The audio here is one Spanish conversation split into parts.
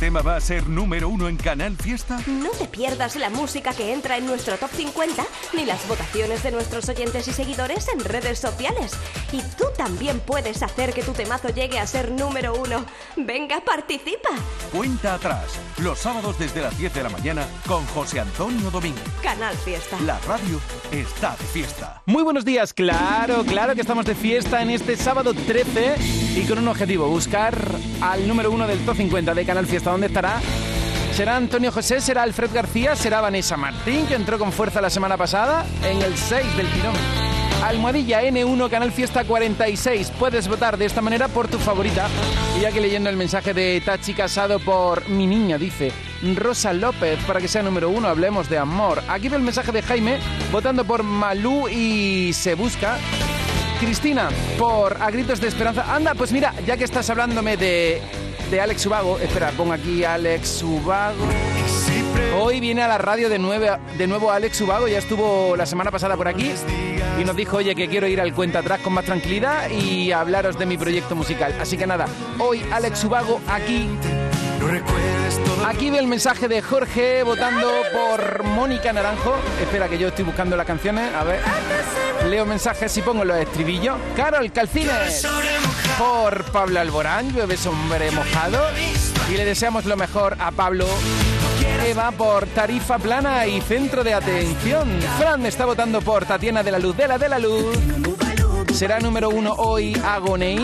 tema va a ser número uno en Canal Fiesta? No te pierdas la música que entra en nuestro top 50 ni las votaciones de nuestros oyentes y seguidores en redes sociales. También puedes hacer que tu temazo llegue a ser número uno. Venga, participa. Cuenta atrás, los sábados desde las 10 de la mañana con José Antonio Domínguez. Canal Fiesta. La radio está de fiesta. Muy buenos días, claro, claro que estamos de fiesta en este sábado 13 y con un objetivo, buscar al número uno del top 50 de Canal Fiesta dónde estará. ¿Será Antonio José? ¿Será Alfred García? ¿Será Vanessa Martín, que entró con fuerza la semana pasada? En el 6 del tirón. Almohadilla N1 Canal Fiesta 46. Puedes votar de esta manera por tu favorita. Y ya leyendo el mensaje de Tachi Casado por mi niña, dice Rosa López, para que sea número uno, hablemos de amor. Aquí ve el mensaje de Jaime, votando por Malú y se busca. Cristina, por A Gritos de Esperanza. Anda, pues mira, ya que estás hablándome de de Alex Ubago. Espera, pongo aquí Alex Ubago. Hoy viene a la radio de, nueve, de nuevo Alex Ubago, ya estuvo la semana pasada por aquí y nos dijo, oye, que quiero ir al cuenta atrás con más tranquilidad y hablaros de mi proyecto musical. Así que nada, hoy Alex Ubago aquí. Aquí ve el mensaje de Jorge votando por Mónica Naranjo. Espera que yo estoy buscando las canciones. A ver. Leo mensajes y pongo los estribillos. Carol Calcines por Pablo Alborán, llueve hombre mojado. Y le deseamos lo mejor a Pablo. Eva por Tarifa Plana y Centro de Atención. Fran está votando por Tatiana de la Luz de la de la Luz. Será número uno hoy Agonei.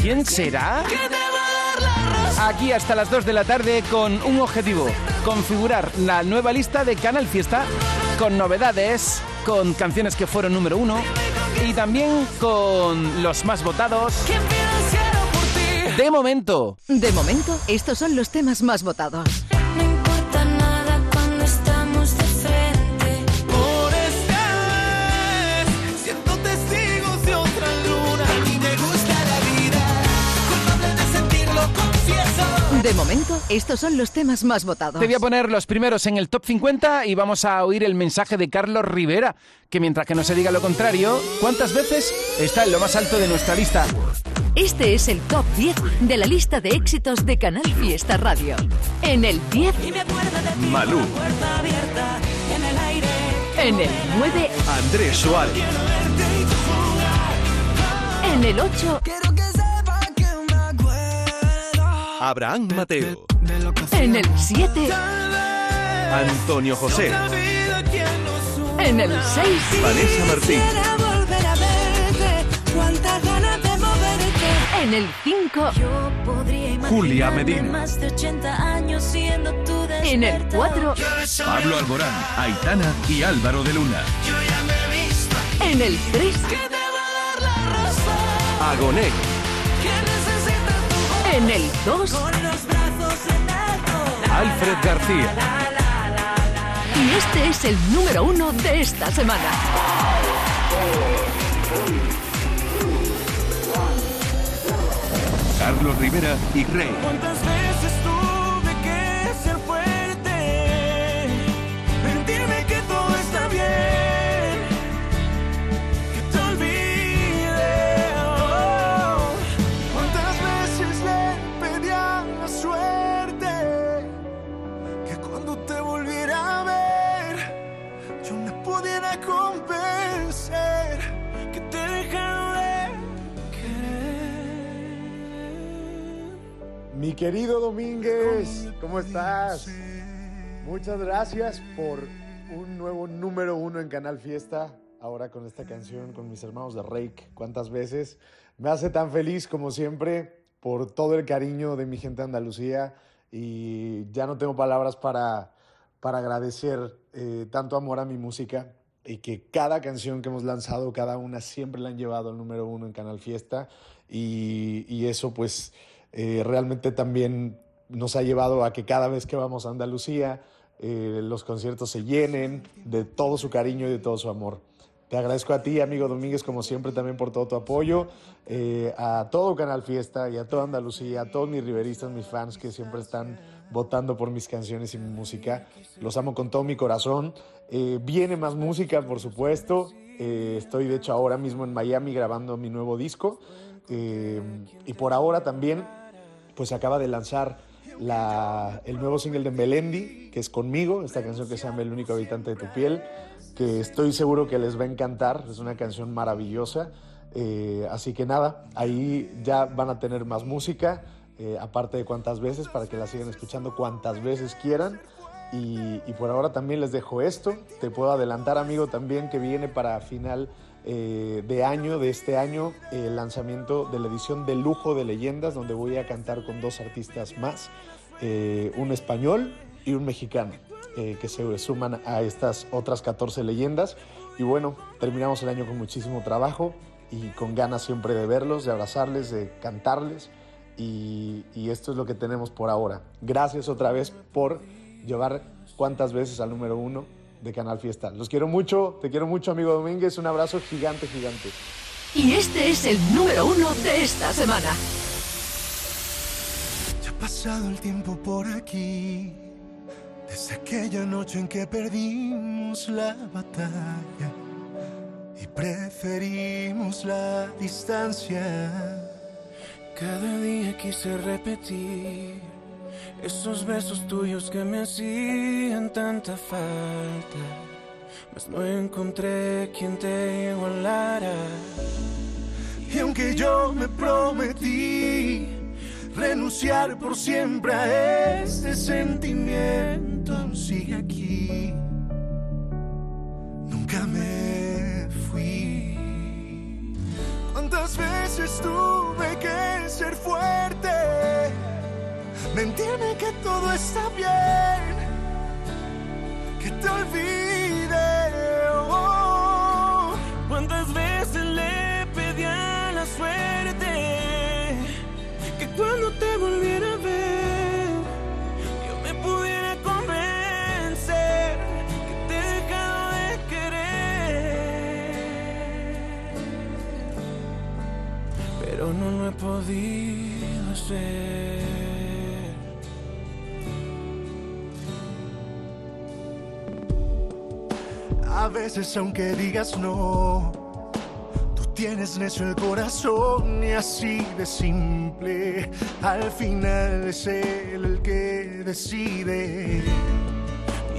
¿Quién será? Aquí hasta las 2 de la tarde con un objetivo, configurar la nueva lista de Canal Fiesta con novedades, con canciones que fueron número uno y también con los más votados. De momento. De momento, estos son los temas más votados. De momento, estos son los temas más votados. Te voy a poner los primeros en el top 50 y vamos a oír el mensaje de Carlos Rivera, que mientras que no se diga lo contrario, ¿cuántas veces está en lo más alto de nuestra lista? Este es el top 10 de la lista de éxitos de Canal Fiesta Radio. En el 10, Malú. En el 9, Andrés Suárez. En el 8, Abraham Mateo. En el 7, Antonio José. En el 6, Vanessa Martín. En el 5, Julia Medina. En el 4, Pablo Alborán, Aitana y Álvaro de Luna. En el 3, Agoné. En el 2, Alfred García. y este es el número 1 de esta semana. Carlos Rivera y Rey. Querido Domínguez, ¿cómo estás? Muchas gracias por un nuevo número uno en Canal Fiesta. Ahora con esta canción, con mis hermanos de Rake, ¿cuántas veces? Me hace tan feliz como siempre por todo el cariño de mi gente de Andalucía y ya no tengo palabras para, para agradecer eh, tanto amor a mi música y que cada canción que hemos lanzado, cada una siempre la han llevado al número uno en Canal Fiesta y, y eso pues eh, realmente también nos ha llevado a que cada vez que vamos a Andalucía eh, los conciertos se llenen de todo su cariño y de todo su amor. Te agradezco a ti, amigo Domínguez, como siempre, también por todo tu apoyo, eh, a todo Canal Fiesta y a toda Andalucía, a todos mis riveristas, mis fans que siempre están votando por mis canciones y mi música. Los amo con todo mi corazón. Eh, viene más música, por supuesto. Eh, estoy, de hecho, ahora mismo en Miami grabando mi nuevo disco. Eh, y por ahora también, pues acaba de lanzar la- el nuevo single de Melendi, que es conmigo, esta canción que se llama El único habitante de tu piel, que estoy seguro que les va a encantar, es una canción maravillosa. Eh, así que nada, ahí ya van a tener más música, eh, aparte de cuantas veces, para que la sigan escuchando cuantas veces quieran. Y por ahora también les dejo esto. Te puedo adelantar, amigo, también que viene para final eh, de año, de este año, el lanzamiento de la edición de lujo de leyendas, donde voy a cantar con dos artistas más, eh, un español y un mexicano, eh, que se suman a estas otras 14 leyendas. Y bueno, terminamos el año con muchísimo trabajo y con ganas siempre de verlos, de abrazarles, de cantarles. Y, y esto es lo que tenemos por ahora. Gracias otra vez por llevar cuántas veces al número uno de Canal Fiesta. Los quiero mucho, te quiero mucho, amigo Domínguez. Un abrazo gigante, gigante. Y este es el número uno de esta semana. Ya ha pasado el tiempo por aquí, desde aquella noche en que perdimos la batalla y preferimos la distancia. Cada día quise repetir esos besos tuyos que me hacían tanta falta, mas no encontré quien te igualara. Y aunque yo me prometí renunciar por siempre a este sentimiento, sigue aquí. Nunca me fui. ¿Cuántas veces tuve que ser fuerte? Mentirme que todo está bien, que te olvide. oh. ¿Cuántas veces le pedí a la suerte que cuando te volviera a ver yo me pudiera convencer que te he dejado de querer? Pero no lo he podido hacer. A veces aunque digas no, tú tienes necio el corazón y así de simple, al final es él el que decide.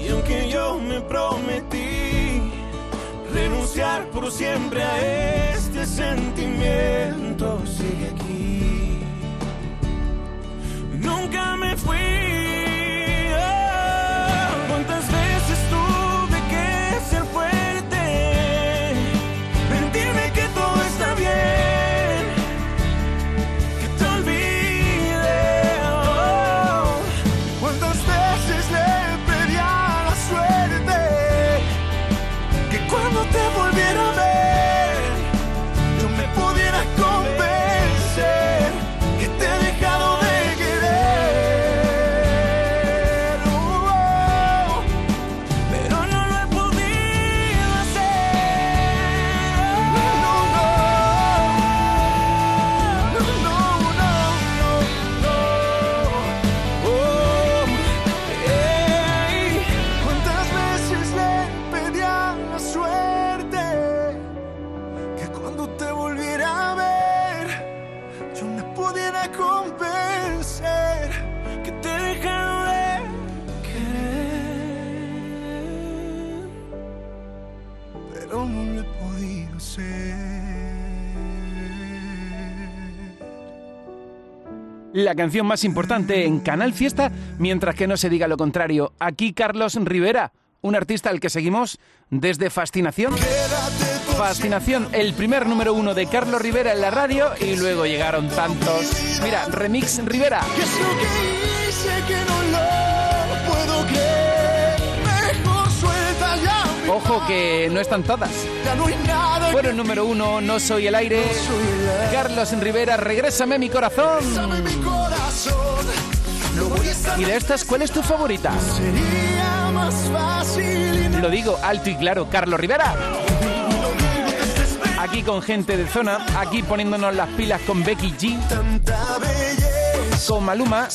Y aunque yo me prometí renunciar por siempre a este sentimiento, sigue aquí. Nunca me fui. La canción más importante en Canal Fiesta, mientras que no se diga lo contrario. Aquí Carlos Rivera, un artista al que seguimos desde Fascinación. Fascinación, el primer número uno de Carlos Rivera en la radio y luego llegaron tantos. Mira, Remix Rivera. ¿Qué es lo que Ojo que no están todas. Bueno, el número uno, No Soy el Aire. Carlos Rivera, Regrésame mi corazón. Y de estas, ¿cuál es tu favorita? Lo digo alto y claro, Carlos Rivera. Aquí con gente de zona, aquí poniéndonos las pilas con Becky G. con Maluma.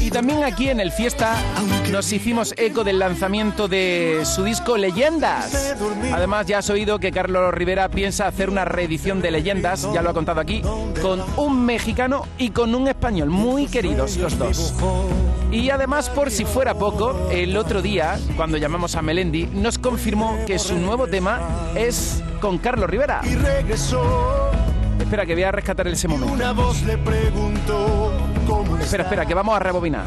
Y también aquí en el Fiesta nos hicimos eco del lanzamiento de su disco Leyendas. Además, ya has oído que Carlos Rivera piensa hacer una reedición de Leyendas, ya lo ha contado aquí, con un mexicano y con un español, muy queridos los dos. Y además, por si fuera poco, el otro día, cuando llamamos a Melendi, nos confirmó que su nuevo tema es con Carlos Rivera. Y regresó. Espera, que voy a rescatar ese momento. Una voz le preguntó cómo Espera, espera, que vamos a rebobinar.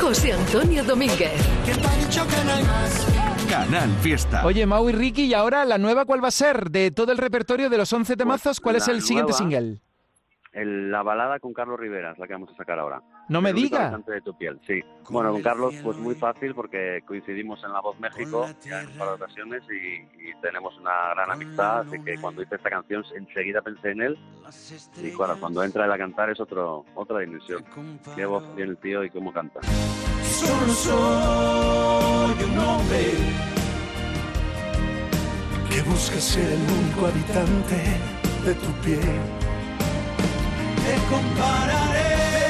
José Antonio Domínguez. ¿Qué te ha dicho que no hay más? Canal Fiesta. Oye, Mau y Ricky, ¿y ahora la nueva cuál va a ser? De todo el repertorio de los 11 temazos, ¿cuál es el siguiente single? El- la balada con Carlos Rivera es la que vamos a sacar ahora. No me El único diga. cantante de tu piel, sí. Bueno, con Carlos pues muy fácil porque coincidimos en La Voz México ya en un par de ocasiones y, y tenemos una gran amistad, así que cuando hice esta canción enseguida pensé en él y claro, cuando entra él a cantar es otro, otra dimensión. Qué voz tiene el tío y cómo canta. Solo soy un hombre que busca ser el único habitante de tu piel. Te compararé,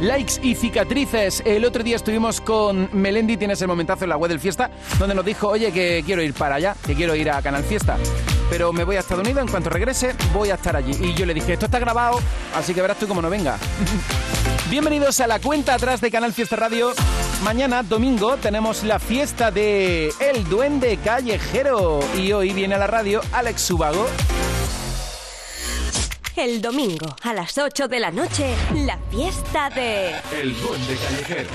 Likes y cicatrices. El otro día estuvimos con Melendi, tienes el momentazo en la web del Fiesta, donde nos dijo, oye, que quiero ir para allá, que quiero ir a Canal Fiesta. Pero me voy a Estados Unidos, en cuanto regrese, voy a estar allí. Y yo le dije, esto está grabado, así que verás tú cómo no venga. Bienvenidos a la cuenta atrás de Canal Fiesta Radio. Mañana, domingo, tenemos la fiesta de El Duende Callejero. Y hoy viene a la radio Alex Subago. El domingo a las 8 de la noche, la fiesta de... El Duende Callejero.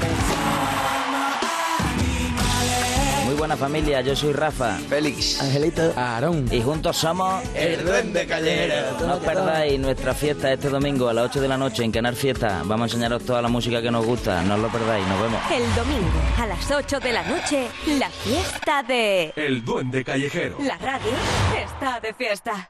Muy buena familia, yo soy Rafa. Félix. Angelito. Aarón. Y juntos somos... El Duende Callejero. No os perdáis nuestra fiesta este domingo a las 8 de la noche en Canal Fiesta. Vamos a enseñaros toda la música que nos gusta. No os lo perdáis, nos vemos. El domingo a las 8 de la noche, la fiesta de... El Duende Callejero. La radio está de fiesta.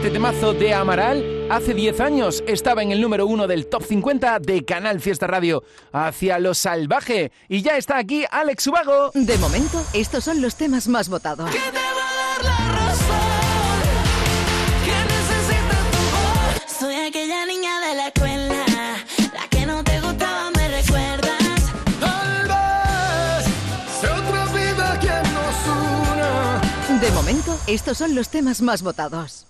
Este temazo de Amaral hace 10 años estaba en el número uno del top 50 de Canal Fiesta Radio. Hacia lo salvaje. Y ya está aquí Alex Ubago. De momento, estos son los temas más votados. Soy aquella niña de la escuela, la que no te gustaba, me recuerdas. Tal vez sea otra vida quien nos una. De momento, estos son los temas más votados.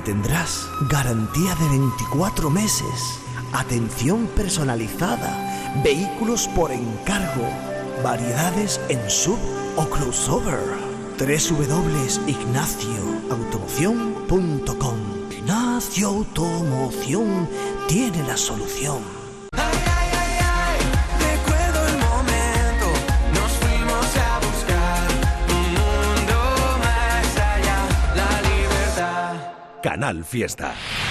tendrás garantía de 24 meses, atención personalizada, vehículos por encargo, variedades en sub o crossover. www.ignacioautomoción.com Ignacio Automoción tiene la solución. Canal Fiesta.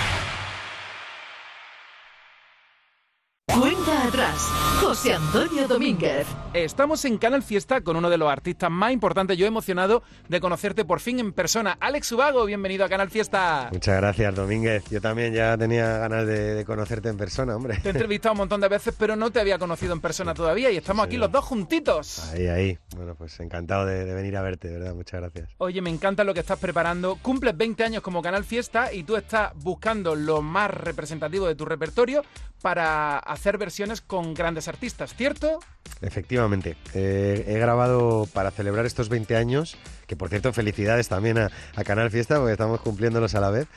José Antonio Domínguez. Estamos en Canal Fiesta con uno de los artistas más importantes. Yo emocionado de conocerte por fin en persona. Alex Ubago, bienvenido a Canal Fiesta. Muchas gracias, Domínguez. Yo también ya tenía ganas de, de conocerte en persona, hombre. Te he entrevistado un montón de veces, pero no te había conocido en persona todavía y estamos aquí los dos juntitos. Ahí, ahí. Bueno, pues encantado de, de venir a verte, verdad. Muchas gracias. Oye, me encanta lo que estás preparando. Cumples 20 años como Canal Fiesta y tú estás buscando lo más representativo de tu repertorio para hacer versiones con grandes artistas, ¿cierto? Efectivamente. Eh, he grabado para celebrar estos 20 años, que por cierto, felicidades también a, a Canal Fiesta, porque estamos cumpliéndolos a la vez.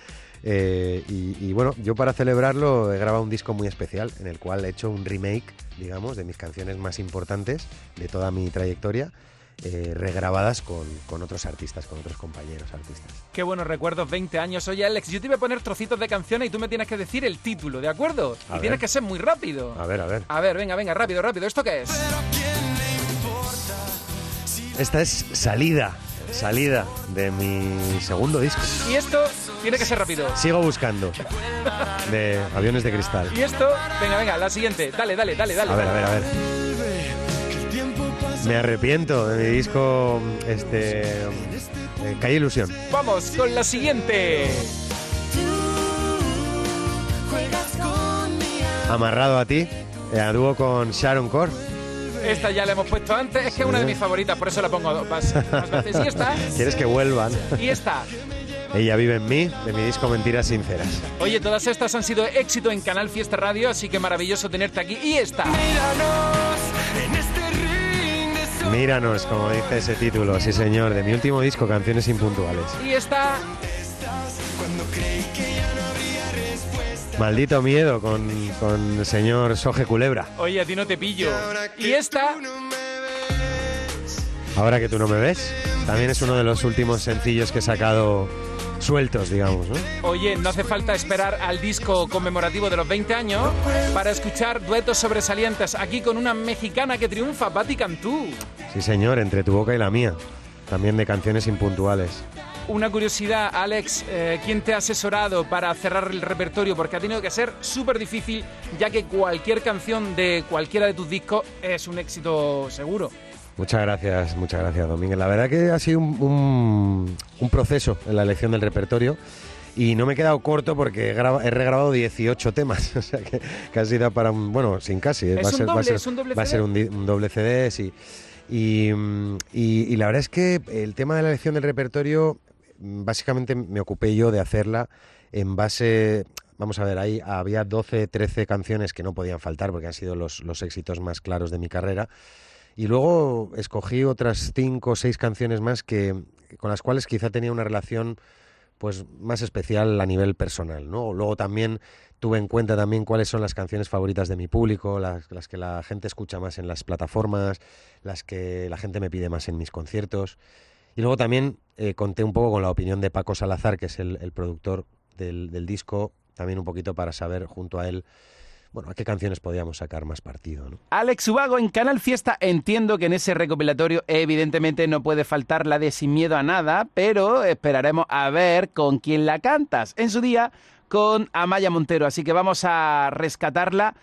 Eh, y, y bueno, yo para celebrarlo he grabado un disco muy especial en el cual he hecho un remake, digamos, de mis canciones más importantes de toda mi trayectoria, eh, regrabadas con, con otros artistas, con otros compañeros artistas. Qué buenos recuerdos, 20 años. Oye, Alex, yo te voy a poner trocitos de canciones y tú me tienes que decir el título, ¿de acuerdo? A y ver. tienes que ser muy rápido. A ver, a ver. A ver, venga, venga, rápido, rápido. ¿Esto qué es? Esta es Salida, Salida de mi segundo disco. Y esto tiene que ser rápido. Sigo buscando. De Aviones de Cristal. Y esto, venga, venga, la siguiente. Dale, dale, dale, dale. A ver, a ver, a ver. Me arrepiento de mi disco este eh, Calle Ilusión. Vamos con la siguiente. Amarrado a ti, eh, a dúo con Sharon Core. Esta ya la hemos puesto antes. Es que es una de mis favoritas, por eso la pongo dos más, más veces. Y esta. ¿Quieres que vuelvan? Y esta. Ella vive en mí, de mi disco Mentiras Sinceras. Oye, todas estas han sido éxito en Canal Fiesta Radio, así que maravilloso tenerte aquí. Y esta. Míranos, como dice ese título, sí señor, de mi último disco, Canciones Impuntuales. Y esta. Maldito miedo con, con el señor Soje Culebra. Oye, a ti no te pillo. Y esta. Ahora que tú no me ves, también es uno de los últimos sencillos que he sacado sueltos, digamos, ¿no? Oye, no hace falta esperar al disco conmemorativo de los 20 años para escuchar duetos sobresalientes aquí con una mexicana que triunfa, Patti Cantú. Sí señor, entre tu boca y la mía. También de canciones impuntuales. Una curiosidad, Alex, eh, ¿quién te ha asesorado para cerrar el repertorio? Porque ha tenido que ser súper difícil, ya que cualquier canción de cualquiera de tus discos es un éxito seguro. Muchas gracias, muchas gracias, Domínguez. La verdad que ha sido un, un- un proceso en la elección del repertorio y no me he quedado corto porque he, he regrabado 18 temas, o sea que casi da para un... Bueno, sin casi. Es va un ser, va a doble, ser- es un doble va a CD. ser un, doble CD, sí. Y, y- y la verdad es que el tema de la elección del repertorio, básicamente me ocupé yo de hacerla en base... Vamos a ver, ahí había 12, 13 canciones que no podían faltar porque han sido los, los éxitos más claros de mi carrera. Y luego escogí otras cinco o seis canciones más que con las cuales quizá tenía una relación pues más especial a nivel personal, ¿no? Luego también tuve en cuenta también cuáles son las canciones favoritas de mi público, las, que la gente escucha más en las plataformas, las que la gente me pide más en mis conciertos. Y luego también eh, conté un poco con la opinión de Paco Salazar, que es el, productor del disco, también un poquito para saber junto a él bueno, a qué canciones podíamos sacar más partido. ¿no? Alex Ubago en Canal Fiesta. Entiendo que en ese recopilatorio evidentemente no puede faltar la de Sin Miedo a Nada, pero esperaremos a ver con quién la cantas. En su día con Amaya Montero, así que vamos a rescatarla.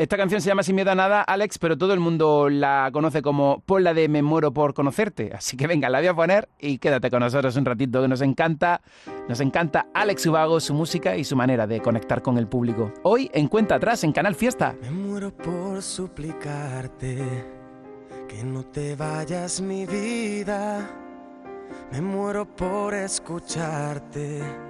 Esta canción se llama Sin miedo a nada, Alex, pero todo el mundo la conoce como Ponla de Me muero por conocerte. Así que venga, la voy a poner y quédate con nosotros un ratito que nos encanta. Nos encanta Alex Ubago, su música y su manera de conectar con el público. Hoy en Cuenta Atrás, en Canal Fiesta. Me muero por suplicarte que no te vayas mi vida. Me muero por escucharte.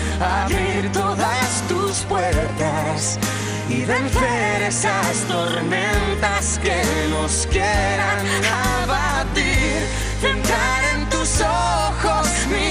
abrir todas tus puertas y vencer esas tormentas que nos quieran abatir. Centrar en tus ojos mi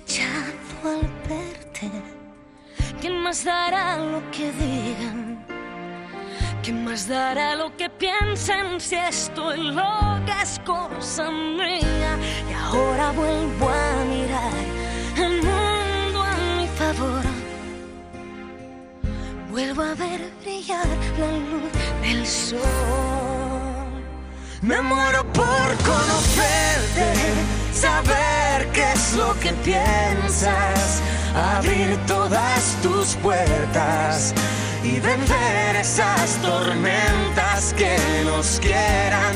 al verte. ¿Quién más dará lo que digan? ¿Quién más dará lo que piensen si estoy loca es cosa mía? Y ahora vuelvo a mirar el mundo a mi favor. Vuelvo a ver brillar la luz del sol. Me muero por conocerte, saber qué es lo que piensas, abrir todas tus puertas y vencer esas tormentas que nos quieran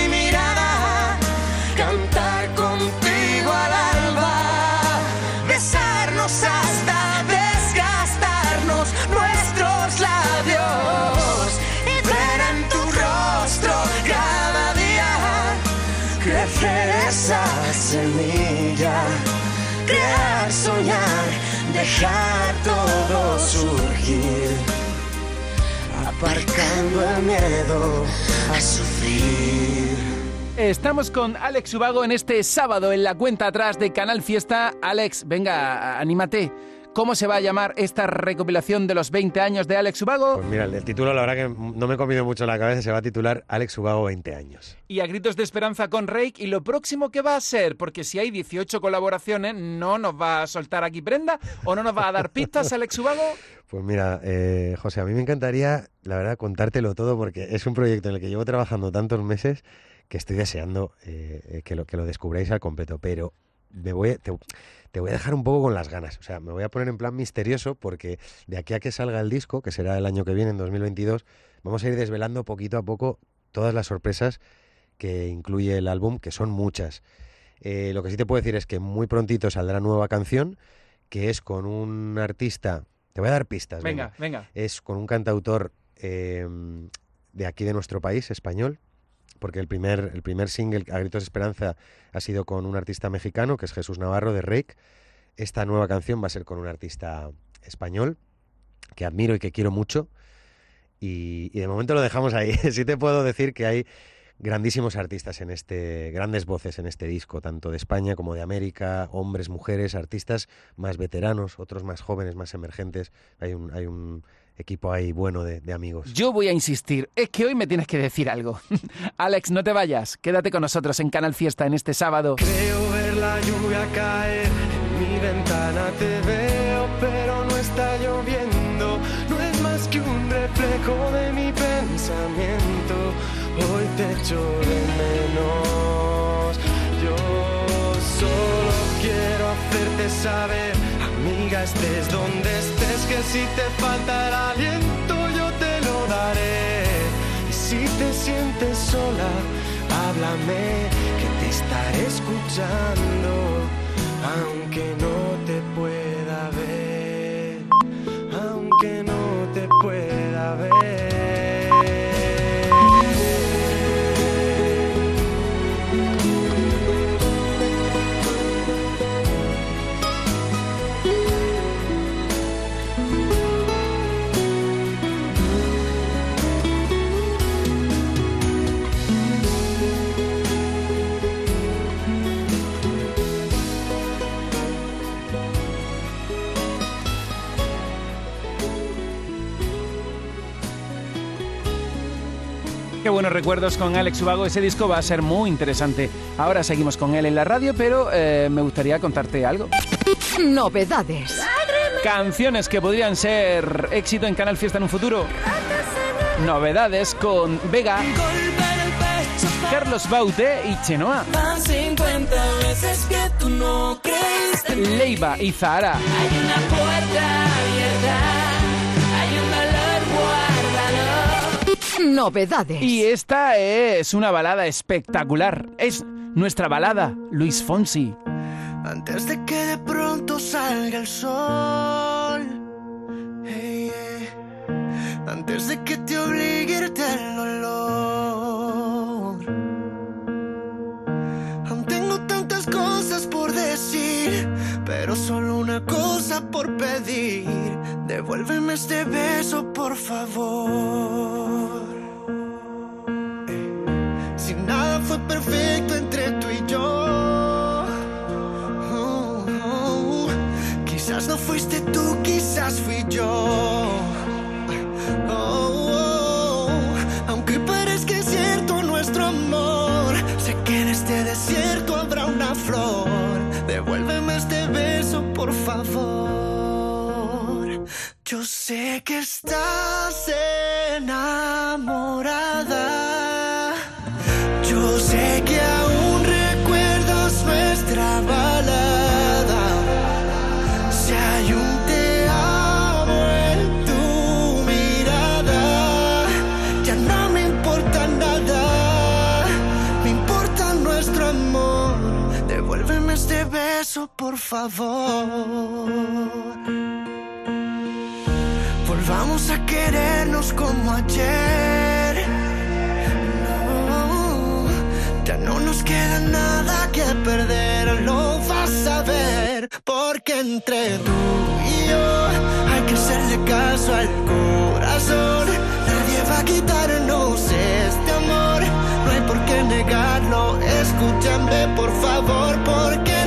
cantar contigo al alba, besarnos hasta desgastarnos nuestros labios y ver en tu rostro cada día crecer esa semilla, crear, soñar, dejar todo surgir aparcando el miedo a sufrir. Estamos con Alex Ubago en este sábado en la cuenta atrás de Canal Fiesta. Alex, venga, anímate. ¿Cómo se va a llamar esta recopilación de los 20 años de Alex Ubago? Pues mira, el título la verdad que no me he comido mucho la cabeza, se va a titular Alex Ubago 20 años. Y a gritos de esperanza con Rake, ¿y lo próximo que va a ser? Porque si hay 18 colaboraciones, ¿no nos va a soltar aquí prenda? ¿O no nos va a dar pistas Alex Ubago? Pues mira, eh, José, a mí me encantaría, la verdad, contártelo todo porque es un proyecto en el que llevo trabajando tantos meses que estoy deseando eh, que, lo, que lo descubráis al completo, pero me voy, te, te voy a dejar un poco con las ganas. O sea, me voy a poner en plan misterioso porque de aquí a que salga el disco, que será el año que viene, en 2022, vamos a ir desvelando poquito a poco todas las sorpresas que incluye el álbum, que son muchas. Eh, lo que sí te puedo decir es que muy prontito saldrá nueva canción, que es con un artista. Te voy a dar pistas. Venga, venga. Es con un cantautor eh, de aquí de nuestro país, español, porque el primer, el primer single, A Gritos de Esperanza, ha sido con un artista mexicano, que es Jesús Navarro, de Rake. Esta nueva canción va a ser con un artista español, que admiro y que quiero mucho. Y, de momento lo dejamos ahí. sí te puedo decir que hay grandísimos artistas en este, grandes voces en este disco, tanto de España como de América, hombres, mujeres, artistas más veteranos, otros más jóvenes, más emergentes. Hay un, hay un equipo ahí bueno de, amigos. Yo voy a insistir, es que hoy me tienes que decir algo. Alex, no te vayas, quédate con nosotros en Canal Fiesta en este sábado. Creo ver la lluvia caer, en mi ventana te veo, pero no está lloviendo, no es más que un reflejo de mi pensamiento, hoy te echo de menos, yo solo quiero hacerte saber, estés donde estés que si te falta el aliento yo te lo daré. Y si te sientes sola, háblame que te estaré escuchando, aunque no te buenos recuerdos con Alex Ubago. Ese disco va a ser muy interesante. Ahora seguimos con él en la radio, pero eh, me gustaría contarte algo. Novedades. Canciones que podrían ser éxito en Canal Fiesta en un futuro. Novedades con Vega, Carlos Baute y Chenoa. Leiva y Zahara. Hay una puerta abierta. Novedades. Y esta es una balada espectacular. Es nuestra balada, Luis Fonsi. Antes de que de pronto salga el sol. Antes de que te obligue el dolor. Aún tengo tantas cosas por decir, pero solo una cosa por pedir. Devuélveme este beso, por favor. Si nada fue perfecto entre tú y yo. Oh, oh. Quizás no fuiste tú, quizás fui yo. Oh, Aunque parezca cierto nuestro amor, sé que en este desierto habrá una flor. Devuélveme este beso, por favor. Yo sé que estás enamorada. Yo sé que aún recuerdas nuestra balada. Si hay un te amo en tu mirada, ya no me importa nada. Me importa nuestro amor. Devuélveme este beso, por favor. Volvamos a querernos como ayer. No, ya no nos queda nada que perder, lo vas a ver, porque entre tú y yo hay que hacerle caso al corazón. Nadie va a quitarnos este amor, no hay por qué negarlo. Escúchame por favor, porque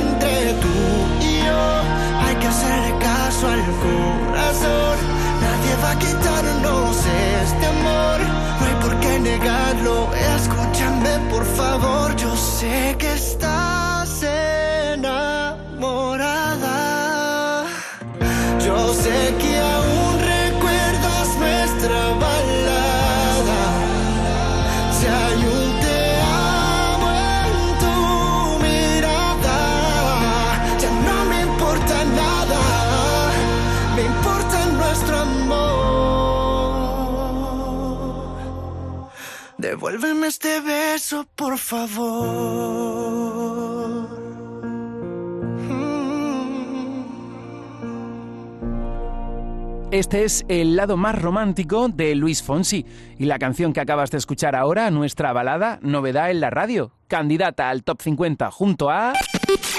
este amor, no hay por qué negarlo. Escúchame por favor, yo sé que estás Devuélveme este beso, por favor. Este es el lado más romántico de Luis Fonsi y la canción que acabas de escuchar ahora, nuestra balada Novedad en la radio, candidata al top 50 junto a...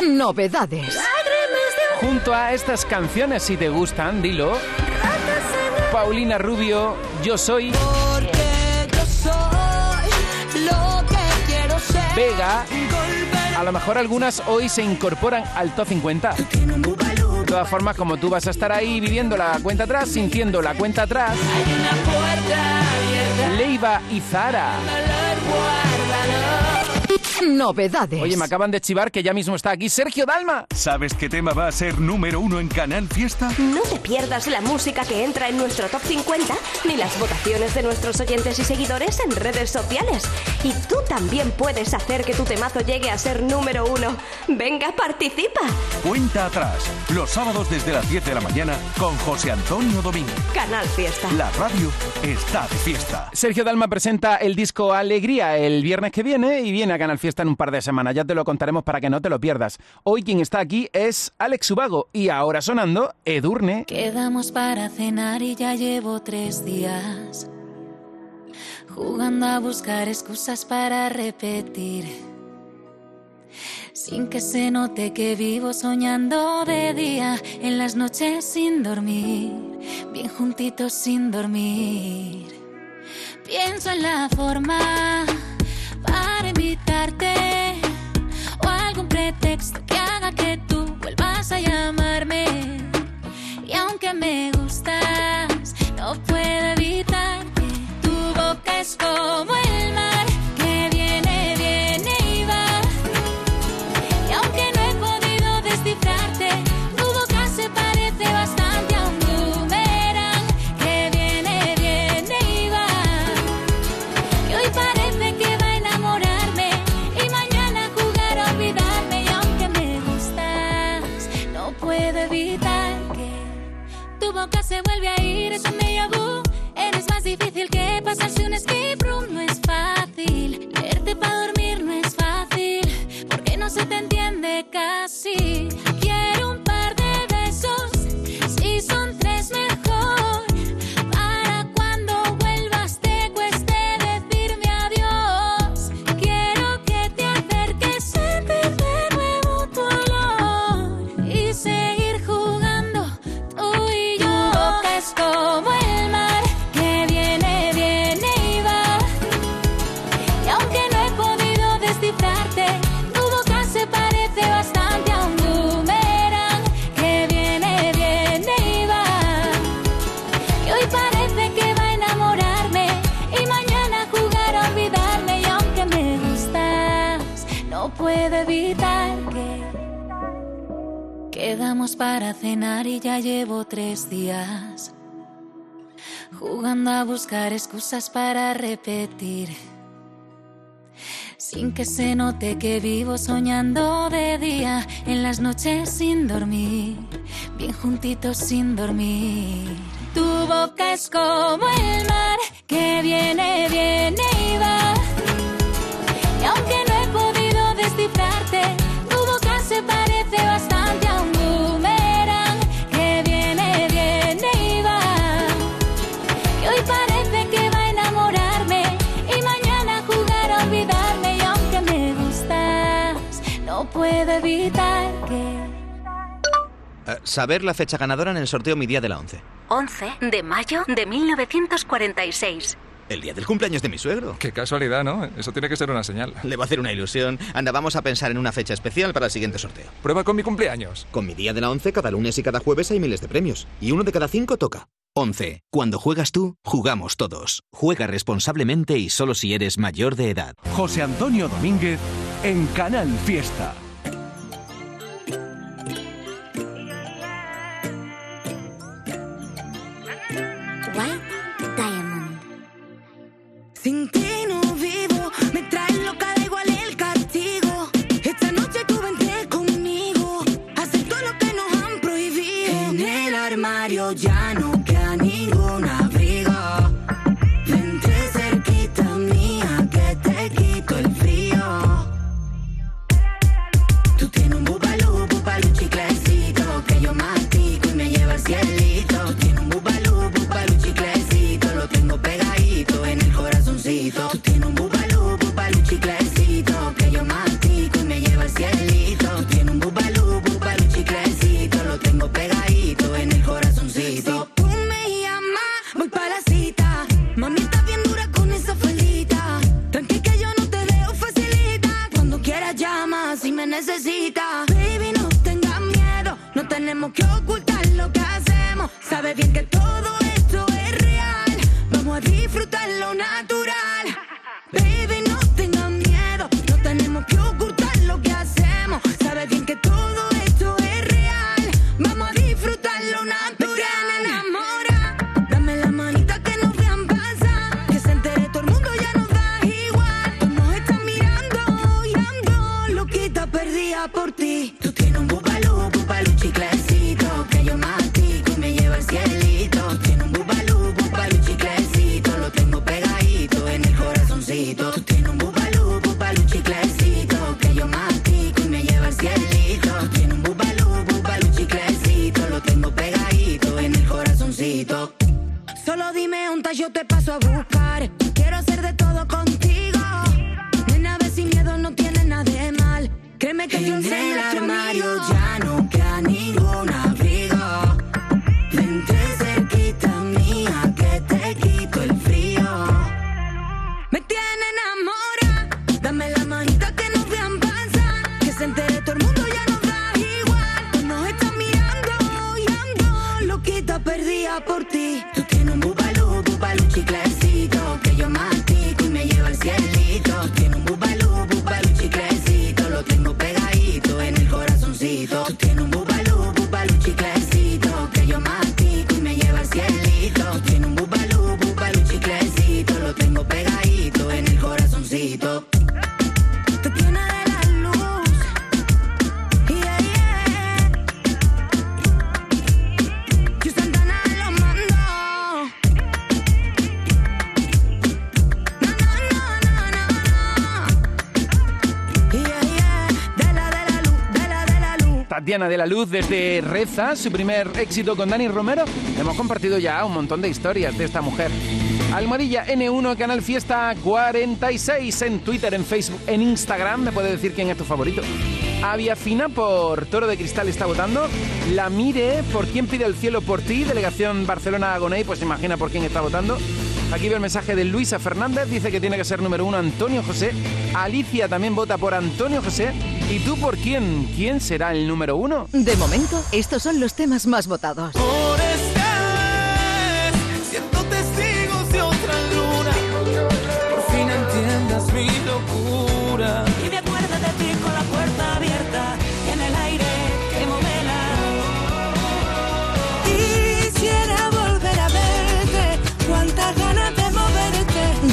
Novedades. Junto a estas canciones, si te gustan, dilo. Paulina Rubio, Yo Soy, Vega. A lo mejor algunas hoy se incorporan al top 50. De todas formas, como tú vas a estar ahí viviendo la cuenta atrás, sintiendo la cuenta atrás, Leiva y Zara. Novedades. Oye, me acaban de chivar que ya mismo está aquí Sergio Dalma. ¿Sabes qué tema va a ser número uno en Canal Fiesta? No te pierdas la música que entra en nuestro top 50 ni las votaciones de nuestros oyentes y seguidores en redes sociales. Y tú también puedes hacer que tu temazo llegue a ser número uno. Venga, participa. Cuenta atrás, los sábados desde las 10 de la mañana con José Antonio Domínguez. Canal Fiesta. La radio está de fiesta. Sergio Dalma presenta el disco Alegría el viernes que viene y viene a Canal Fiesta en un par de semanas. Ya te lo contaremos para que no te lo pierdas. Hoy quien está aquí es Alex Ubago y ahora sonando Edurne. Quedamos para cenar y ya llevo tres días jugando a buscar excusas para repetir. Sin que se note que vivo soñando de día, en las noches sin dormir, bien juntitos sin dormir. Pienso en la forma para invitarte o algún pretexto que haga que tú vuelvas a llamarme. Y aunque me gustas, no puedo evitar que tu boca es como días jugando a buscar excusas para repetir. Sin que se note que vivo soñando de día, en las noches sin dormir, bien juntitos sin dormir. Tu boca es como el mar que viene, viene que... Eh, saber la fecha ganadora en el sorteo Mi Día de la 11. 11 de mayo de 1946. El día del cumpleaños de mi suegro. Qué casualidad, ¿no? Eso tiene que ser una señal. Le va a hacer una ilusión. Anda, vamos a pensar en una fecha especial para el siguiente sorteo. Prueba con mi cumpleaños. Con mi día de la 11, cada lunes y cada jueves hay miles de premios. Y uno de cada cinco toca. 11. Cuando juegas tú, jugamos todos. Juega responsablemente y solo si eres mayor de edad. José Antonio Domínguez en Canal Fiesta. Sin ti no vivo, me traes loca, da igual el castigo. Esta noche tú vente conmigo, hacer todo lo que nos han prohibido. En el armario ya que ocultar lo que hacemos. Sabes bien que todo esto es real. Vamos a disfrutar lo natural de la Luz desde Reza, su primer éxito con Dani Romero. Hemos compartido ya un montón de historias de esta mujer. Almohadilla N1, Canal Fiesta 46 en Twitter, en Facebook, en Instagram. Me puede decir quién es tu favorito. Aviafina por Toro de Cristal está votando. La Mire por quién pide el cielo por ti. Delegación Barcelona Agoney, pues imagina por quién está votando. Aquí veo el mensaje de Luisa Fernández, dice que tiene que ser número uno Antonio José. Alicia también vota por Antonio José. ¿Y tú por quién? ¿Quién será el número uno? De momento, estos son los temas más votados. Por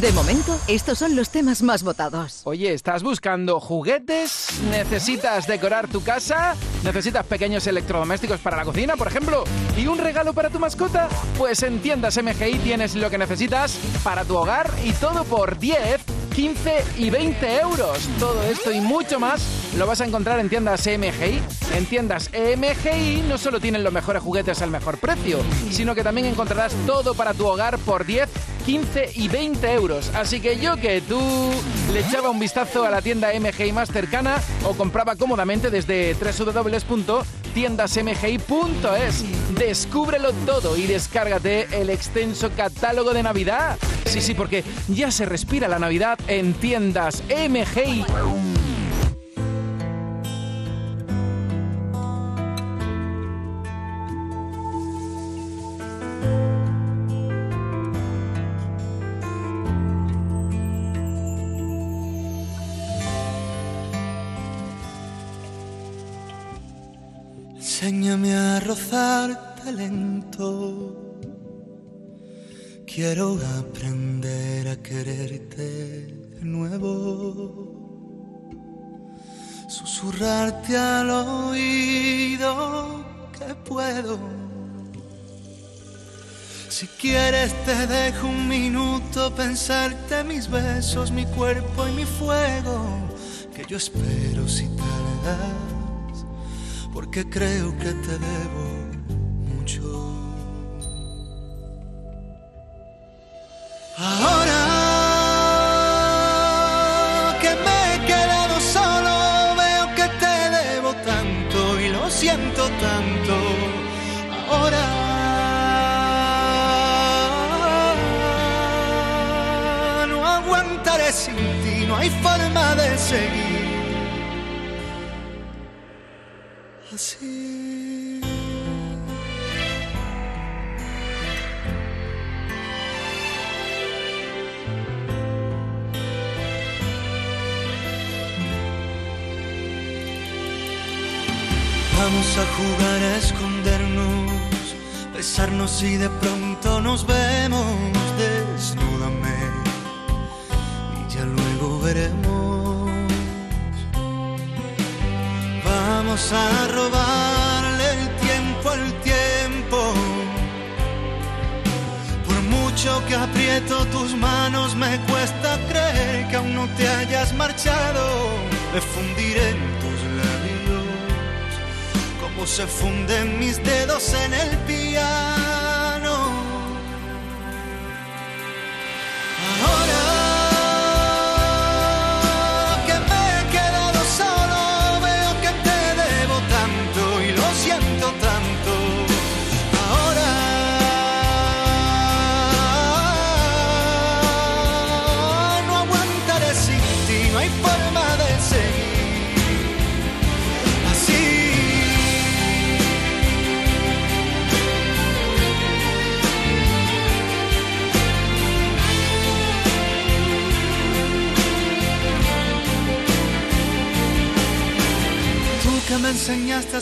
De momento, estos son los temas más votados. Oye, ¿estás buscando juguetes? ¿Necesitas decorar tu casa? ¿Necesitas pequeños electrodomésticos para la cocina, por ejemplo? ¿Y un regalo para tu mascota? Pues en tiendas MGI tienes lo que necesitas para tu hogar y todo por 10, 15 y 20 euros. Todo esto y mucho más lo vas a encontrar en tiendas MGI. En tiendas MGI no solo tienen los mejores juguetes al mejor precio, sino que también encontrarás todo para tu hogar por 10, 15 y 20 euros. Así que yo que tú le echaba un vistazo a la tienda MGI más cercana o compraba cómodamente desde www.tiendasmgi.es. Descúbrelo todo y descárgate el extenso catálogo de Navidad. Sí, sí, porque ya se respira la Navidad en tiendas MGI. Enséñame a rozarte lento. Quiero aprender a quererte de nuevo. Susurrarte al oído que puedo. Si quieres te dejo un minuto pensarte mis besos, mi cuerpo y mi fuego, que yo espero si tardas porque creo que te debo mucho. Ahora que me he quedado solo, veo que te debo tanto y lo siento tanto. Ahora no aguantaré sin ti, no hay forma de seguir. Vamos a escondernos, besarnos y de pronto nos vemos. Desnúdame y ya luego veremos. Vamos a robarle el tiempo al tiempo. Por mucho que aprieto tus manos, me cuesta creer que aún no te hayas marchado. Me fundiré se funden mis dedos en el piano.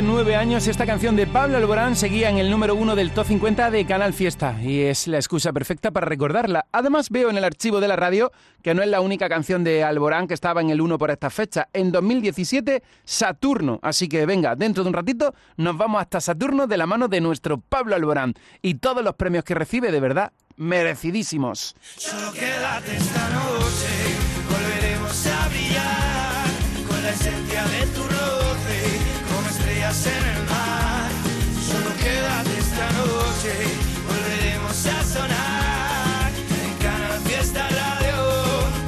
Hace nueve años esta canción de Pablo Alborán seguía en el número uno del Top 50 de Canal Fiesta y es la excusa perfecta para recordarla. Además veo en el archivo de la radio que no es la única canción de Alborán que estaba en el uno por esta fecha. En 2017 Saturno, así que venga, dentro de un ratito nos vamos hasta Saturno de la mano de nuestro Pablo Alborán y todos los premios que recibe de verdad merecidísimos. Solo quédate esta noche, volveremos a brillar con la esencia de tu estrellas en el mar. Solo noche volveremos a sonar en Canal Fiesta Radio.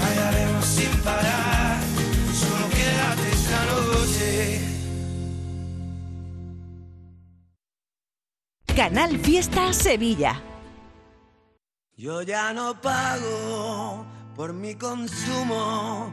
Bailaremos sin parar, solo quédate esta noche. Canal Fiesta Sevilla. Yo ya no pago por mi consumo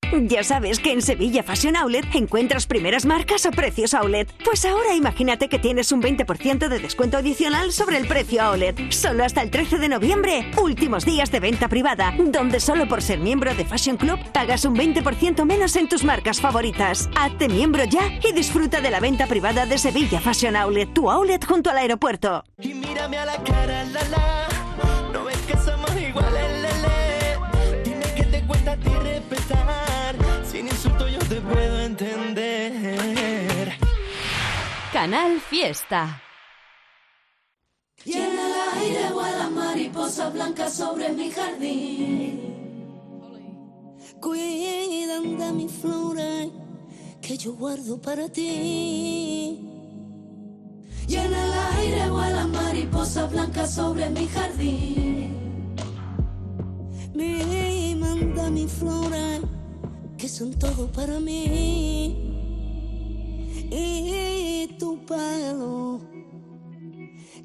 Ya sabes que en Sevilla Fashion Outlet encuentras primeras marcas a precios outlet. Pues ahora imagínate que tienes un 20% de descuento adicional sobre el precio outlet. Solo hasta el 13 de noviembre, últimos días de venta privada, donde solo por ser miembro de Fashion Club pagas un 20% menos en tus marcas favoritas. Hazte miembro ya y disfruta de la venta privada de Sevilla Fashion Outlet, tu outlet junto al aeropuerto. Y mírame a la cara, la la. Te puedo entender. Canal Fiesta. Y en el aire vuelan mariposas blancas sobre mi jardín. Cuidan de mis flores que yo guardo para ti. Y en el aire vuelan mariposas blancas sobre mi jardín. Me manda mis flores que son todo para mí. Y tu pelo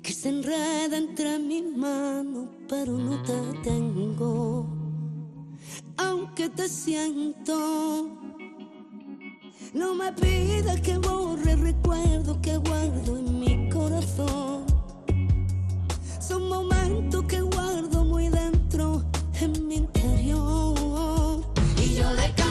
que se enreda entre mis manos, pero no te tengo. Aunque te siento, no me pidas que borre recuerdo que guardo en mi corazón. Son momentos que guardo muy dentro en mi interior. Y yo le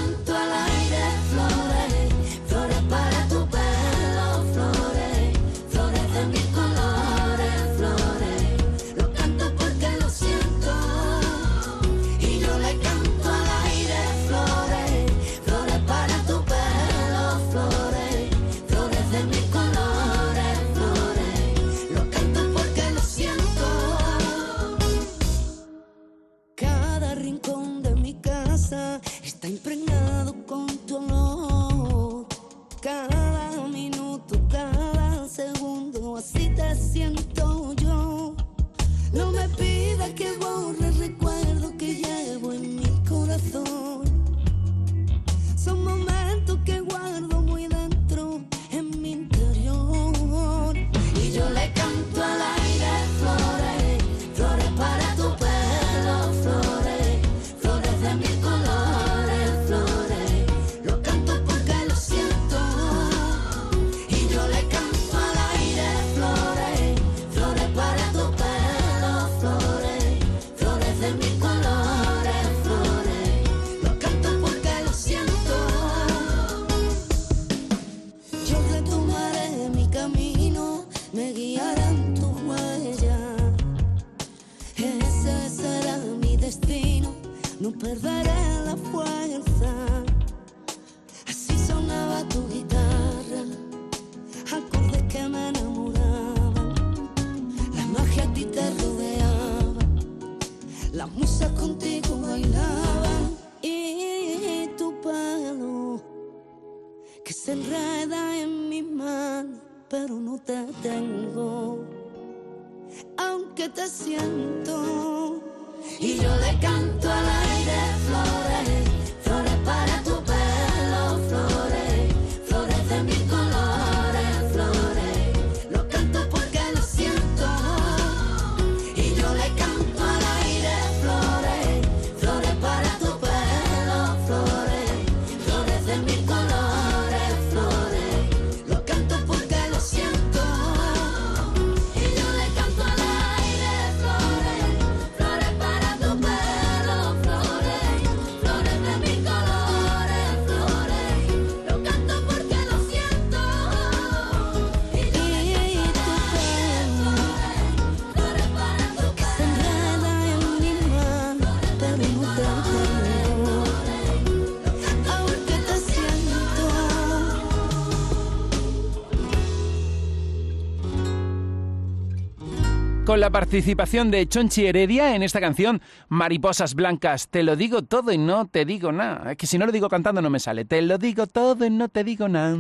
con la participación de Chonchi Heredia en esta canción Mariposas Blancas. Te lo digo todo y no te digo nada. Es que si no lo digo cantando no me sale. Te lo digo todo y no te digo nada.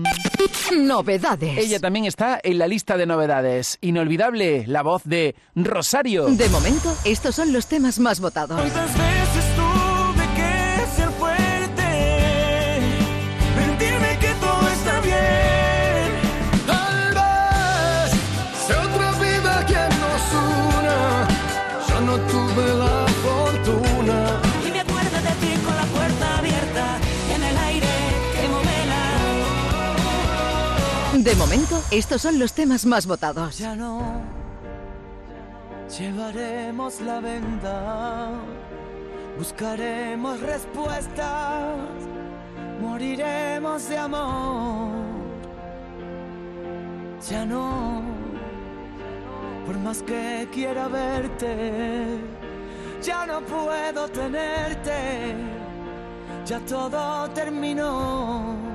Novedades. Ella también está en la lista de novedades. Inolvidable la voz de Rosario. De momento, estos son los temas más votados. De momento, estos son los temas más votados. Ya no llevaremos la venda, buscaremos respuestas, moriremos de amor. Ya no, por más que quiera verte, ya no puedo tenerte, ya todo terminó.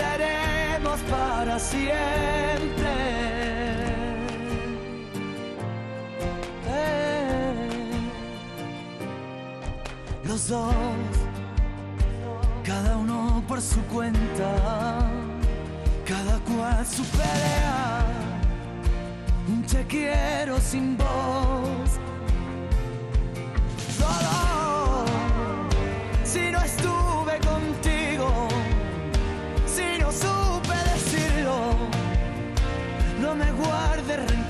seremos para siempre. Eh. Los dos, cada uno por su cuenta, cada cual su pelea. Un te quiero sin voz. Me guarde.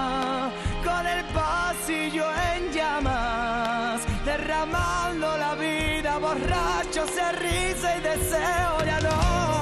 Borracho, se risa y deseo. Ya no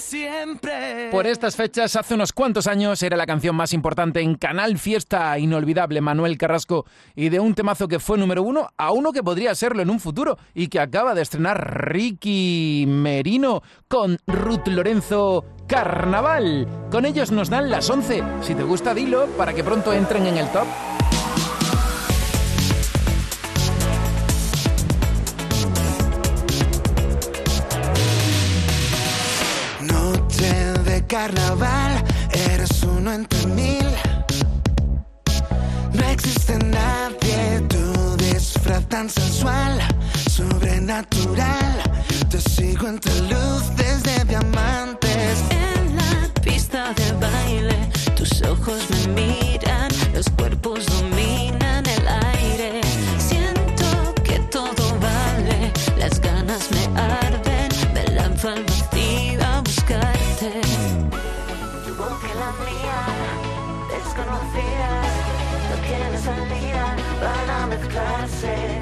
siempre. Por estas fechas, hace unos cuantos años, era la canción más importante en Canal Fiesta, inolvidable Manuel Carrasco, y de un temazo que fue número uno a uno que podría serlo en un futuro y que acaba de estrenar Ricky Merino con Ruth Lorenzo Carnaval. Con ellos nos dan las 11. Si te gusta, dilo para que pronto entren en el top. Carnaval, eres uno entre mil. No existe nadie, tu disfraz tan sensual, sobrenatural. Te sigo entre luces de diamantes. En la pista de baile, tus ojos me miran, los cuerpos van